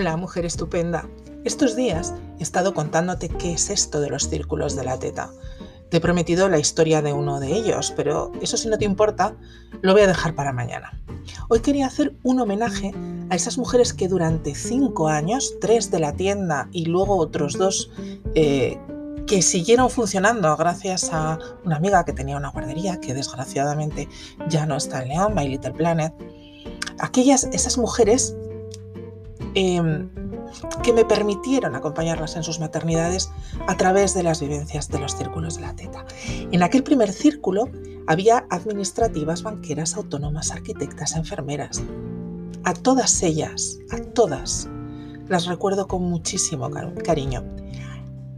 Hola, mujer estupenda. Estos días he estado contándote qué es esto de los círculos de la teta. Te he prometido la historia de uno de ellos, pero eso si no te importa, lo voy a dejar para mañana. Hoy quería hacer un homenaje a esas mujeres que durante cinco años, tres de la tienda y luego otros dos eh, que siguieron funcionando gracias a una amiga que tenía una guardería, que desgraciadamente ya no está en León, My Little Planet. Aquellas, esas mujeres Em, que me permitieron acompañarlas en sus maternidades a través de las vivencias de los círculos de la teta. En aquel primer círculo había administrativas, banqueras, autónomas, arquitectas, enfermeras. A todas ellas, a todas, las recuerdo con muchísimo cariño.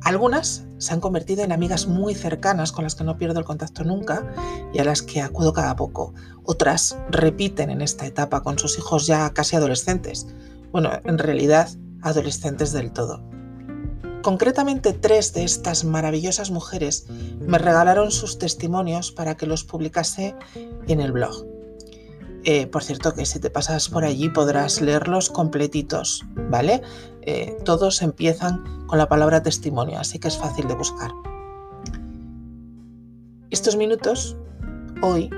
Algunas se han convertido en amigas muy cercanas con las que no pierdo el contacto nunca y a las que acudo cada poco. Otras repiten en esta etapa con sus hijos ya casi adolescentes bueno, en realidad adolescentes del todo. Concretamente tres de estas maravillosas mujeres me regalaron sus testimonios para que los publicase en el blog. Eh, por cierto que si te pasas por allí podrás leerlos completitos, ¿vale? Eh, todos empiezan con la palabra testimonio, así que es fácil de buscar. Estos minutos, hoy,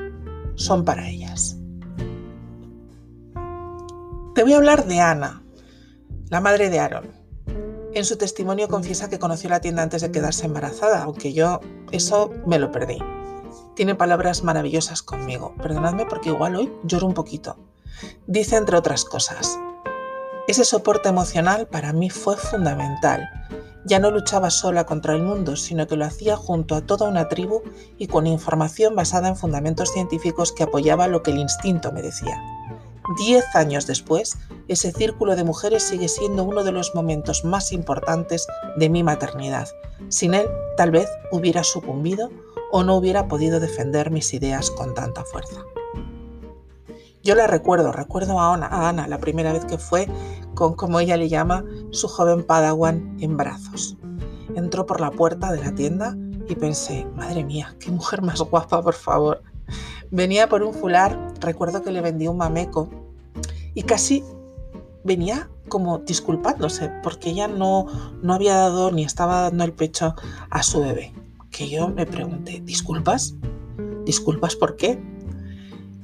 son para ellas. Te voy a hablar de Ana, la madre de Aaron. En su testimonio confiesa que conoció la tienda antes de quedarse embarazada, aunque yo eso me lo perdí. Tiene palabras maravillosas conmigo. Perdonadme porque igual hoy lloro un poquito. Dice entre otras cosas, ese soporte emocional para mí fue fundamental. Ya no luchaba sola contra el mundo, sino que lo hacía junto a toda una tribu y con información basada en fundamentos científicos que apoyaba lo que el instinto me decía. Diez años después, ese círculo de mujeres sigue siendo uno de los momentos más importantes de mi maternidad. Sin él, tal vez hubiera sucumbido o no hubiera podido defender mis ideas con tanta fuerza. Yo la recuerdo, recuerdo a Ana, la primera vez que fue con, como ella le llama, su joven padawan en brazos. Entró por la puerta de la tienda y pensé, madre mía, qué mujer más guapa, por favor. Venía por un fular, recuerdo que le vendí un mameco y casi venía como disculpándose porque ella no, no había dado ni estaba dando el pecho a su bebé. Que yo me pregunté, ¿disculpas? ¿Disculpas por qué?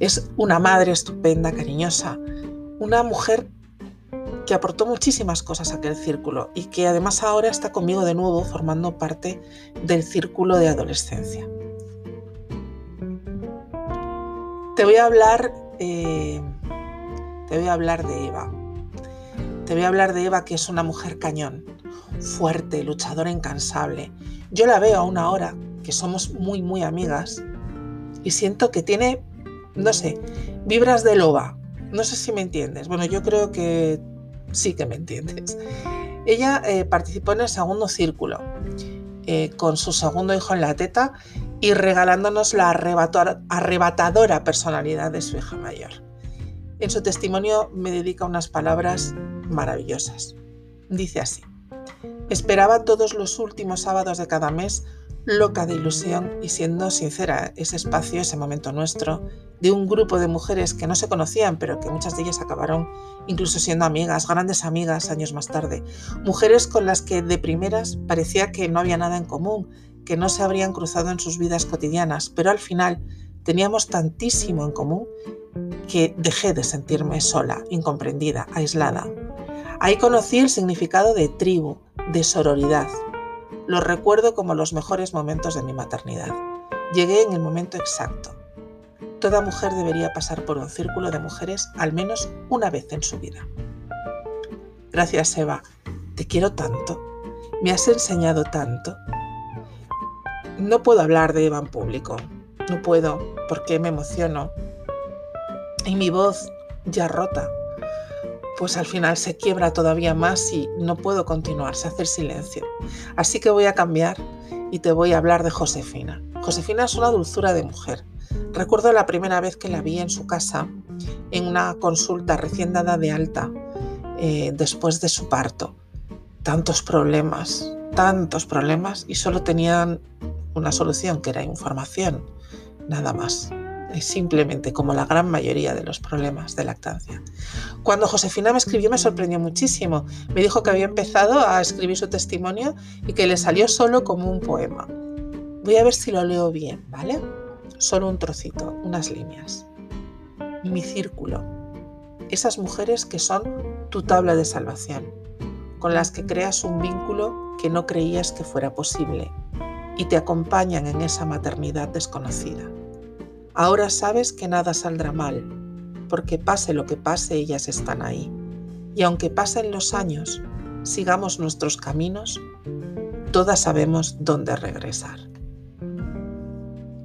Es una madre estupenda, cariñosa, una mujer que aportó muchísimas cosas a aquel círculo y que además ahora está conmigo de nuevo formando parte del círculo de adolescencia. Te voy a hablar, eh, te voy a hablar de Eva. Te voy a hablar de Eva, que es una mujer cañón, fuerte, luchadora incansable. Yo la veo aún ahora, que somos muy, muy amigas, y siento que tiene, no sé, vibras de loba. No sé si me entiendes. Bueno, yo creo que sí que me entiendes. Ella eh, participó en el segundo círculo, eh, con su segundo hijo en la teta y regalándonos la arrebatadora personalidad de su hija mayor. En su testimonio me dedica unas palabras maravillosas. Dice así, esperaba todos los últimos sábados de cada mes, loca de ilusión y siendo sincera, ese espacio, ese momento nuestro, de un grupo de mujeres que no se conocían, pero que muchas de ellas acabaron incluso siendo amigas, grandes amigas años más tarde. Mujeres con las que de primeras parecía que no había nada en común, que no se habrían cruzado en sus vidas cotidianas, pero al final teníamos tantísimo en común que dejé de sentirme sola, incomprendida, aislada. Ahí conocí el significado de tribu, de sororidad. Lo recuerdo como los mejores momentos de mi maternidad. Llegué en el momento exacto. Toda mujer debería pasar por un círculo de mujeres al menos una vez en su vida. Gracias, Eva. Te quiero tanto. Me has enseñado tanto. No puedo hablar de Eva en público. No puedo porque me emociono. Y mi voz ya rota, pues al final se quiebra todavía más y no puedo continuar, se hace el silencio. Así que voy a cambiar y te voy a hablar de Josefina. Josefina es una dulzura de mujer. Recuerdo la primera vez que la vi en su casa en una consulta recién dada de alta eh, después de su parto. Tantos problemas, tantos problemas y solo tenían una solución que era información, nada más. es simplemente como la gran mayoría de los problemas de lactancia. Cuando Josefina me escribió me sorprendió muchísimo. Me dijo que había empezado a escribir su testimonio y que le salió solo como un poema. Voy a ver si lo leo bien, ¿vale? Solo un trocito, unas líneas. Mi círculo. Esas mujeres que son tu tabla de salvación, con las que creas un vínculo que no creías que fuera posible y te acompañan en esa maternidad desconocida. Ahora sabes que nada saldrá mal, porque pase lo que pase, ellas están ahí. Y aunque pasen los años, sigamos nuestros caminos, todas sabemos dónde regresar.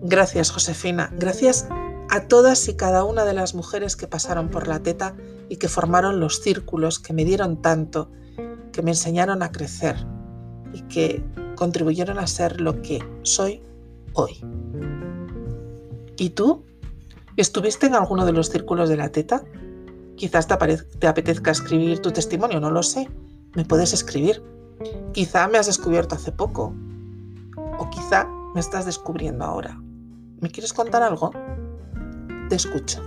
Gracias, Josefina. Gracias a todas y cada una de las mujeres que pasaron por la teta y que formaron los círculos que me dieron tanto, que me enseñaron a crecer y que contribuyeron a ser lo que soy hoy. ¿Y tú? ¿Estuviste en alguno de los círculos de la teta? Quizás te, te, apetezca escribir tu testimonio, no lo sé. Me puedes escribir. Quizá me has descubierto hace poco. O quizá me estás descubriendo ahora. ¿Me quieres contar algo? Te escucho.